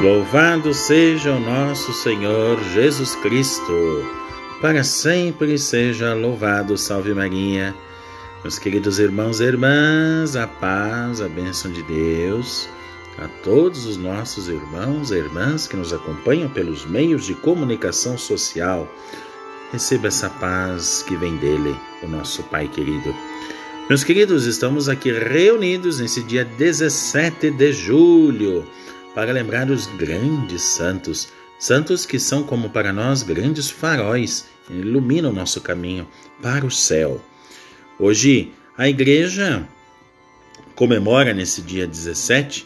Louvado seja o nosso Senhor Jesus Cristo, para sempre seja louvado. Salve Maria. Meus queridos irmãos e irmãs, a paz, a bênção de Deus, a todos os nossos irmãos e irmãs que nos acompanham pelos meios de comunicação social. Receba essa paz que vem dele, o nosso Pai querido. Meus queridos, estamos aqui reunidos nesse dia 17 de julho para lembrar os grandes santos, santos que são como para nós grandes faróis, iluminam nosso caminho para o céu. Hoje a igreja comemora nesse dia 17,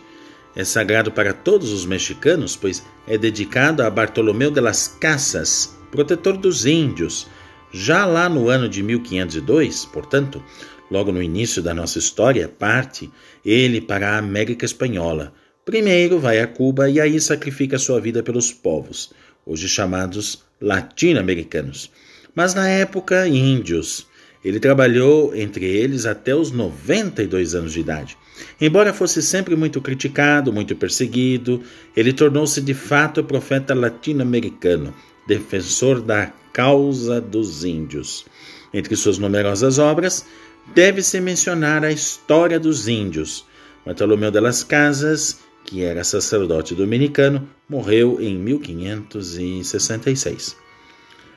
é sagrado para todos os mexicanos, pois é dedicado a Bartolomeu de las Casas, protetor dos índios. Já lá no ano de 1502, portanto, logo no início da nossa história, parte ele para a América Espanhola, Primeiro vai a Cuba e aí sacrifica sua vida pelos povos, hoje chamados latino-americanos. Mas na época, índios. Ele trabalhou entre eles até os 92 anos de idade. Embora fosse sempre muito criticado, muito perseguido, ele tornou-se de fato profeta latino-americano, defensor da causa dos índios. Entre suas numerosas obras, deve-se mencionar a História dos Índios, Bartolomeu de las Casas que era sacerdote dominicano, morreu em 1566.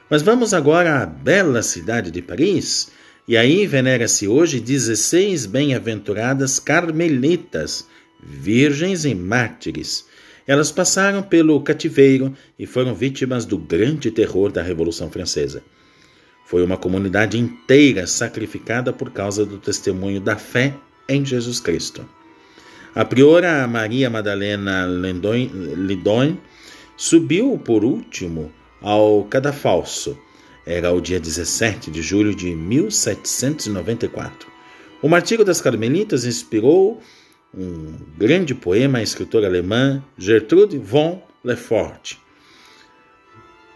Mas vamos agora à bela cidade de Paris, e aí venera-se hoje 16 bem-aventuradas carmelitas, virgens e mártires. Elas passaram pelo cativeiro e foram vítimas do grande terror da Revolução Francesa. Foi uma comunidade inteira sacrificada por causa do testemunho da fé em Jesus Cristo. A priora Maria Madalena Lidon subiu por último ao cadafalso. Era o dia 17 de julho de 1794. O Martírio das Carmelitas inspirou um grande poema à escritora alemã Gertrude von Lefort.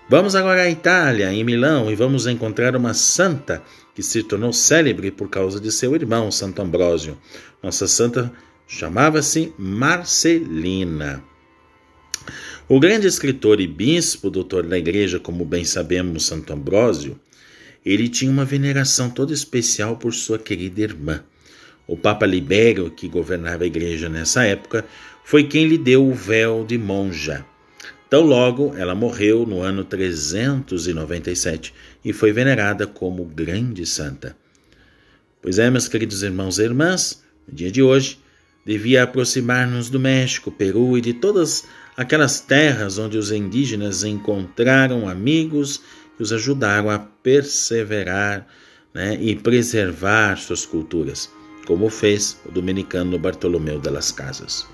Vamos agora à Itália, em Milão, e vamos encontrar uma santa que se tornou célebre por causa de seu irmão, Santo Ambrósio. Nossa santa Chamava-se Marcelina. O grande escritor e bispo, doutor da igreja, como bem sabemos, Santo Ambrósio, ele tinha uma veneração toda especial por sua querida irmã. O Papa Libério, que governava a igreja nessa época, foi quem lhe deu o véu de monja. Tão logo ela morreu no ano 397 e foi venerada como grande santa. Pois é, meus queridos irmãos e irmãs, no dia de hoje, devia aproximar-nos do México, Peru e de todas aquelas terras onde os indígenas encontraram amigos que os ajudaram a perseverar né, e preservar suas culturas, como fez o dominicano Bartolomeu de las Casas.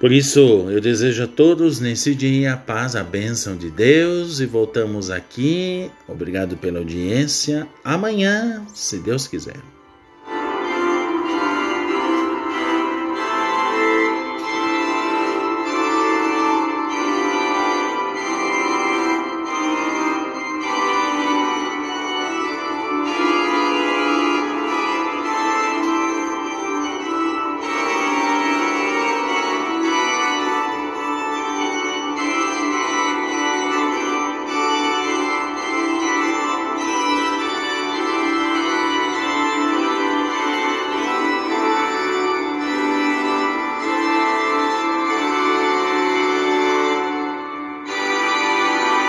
Por isso, eu desejo a todos nesse dia a paz, a bênção de Deus e voltamos aqui. Obrigado pela audiência. Amanhã, se Deus quiser.